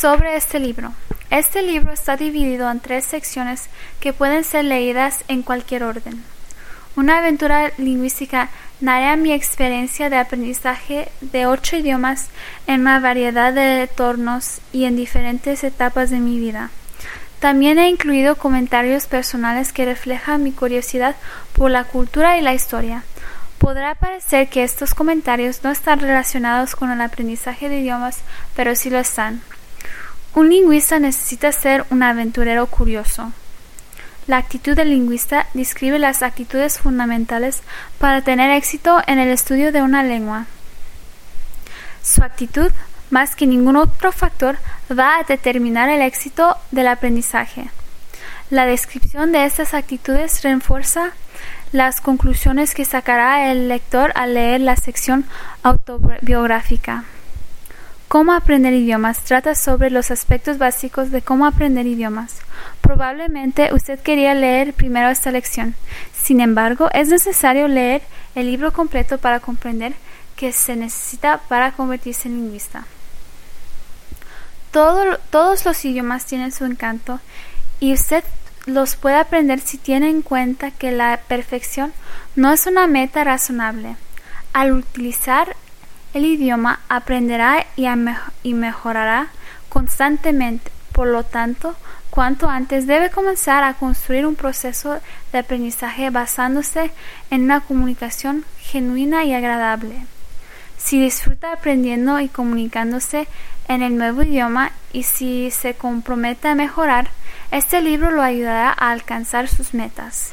Sobre este libro. Este libro está dividido en tres secciones que pueden ser leídas en cualquier orden. Una aventura lingüística narra mi experiencia de aprendizaje de ocho idiomas en una variedad de entornos y en diferentes etapas de mi vida. También he incluido comentarios personales que reflejan mi curiosidad por la cultura y la historia. Podrá parecer que estos comentarios no están relacionados con el aprendizaje de idiomas, pero sí lo están. Un lingüista necesita ser un aventurero curioso. La actitud del lingüista describe las actitudes fundamentales para tener éxito en el estudio de una lengua. Su actitud, más que ningún otro factor, va a determinar el éxito del aprendizaje. La descripción de estas actitudes refuerza las conclusiones que sacará el lector al leer la sección autobiográfica. Cómo aprender idiomas trata sobre los aspectos básicos de cómo aprender idiomas. Probablemente usted quería leer primero esta lección. Sin embargo, es necesario leer el libro completo para comprender que se necesita para convertirse en lingüista. todos los idiomas tienen su encanto y usted los puede aprender si tiene en cuenta que la perfección no es una meta razonable. Al utilizar el idioma aprenderá y, mejorará constantemente. Por lo tanto, cuanto antes debe comenzar a construir un proceso de aprendizaje basándose en una comunicación genuina y agradable. Si disfruta aprendiendo y comunicándose en el nuevo idioma y si se compromete a mejorar, este libro lo ayudará a alcanzar sus metas.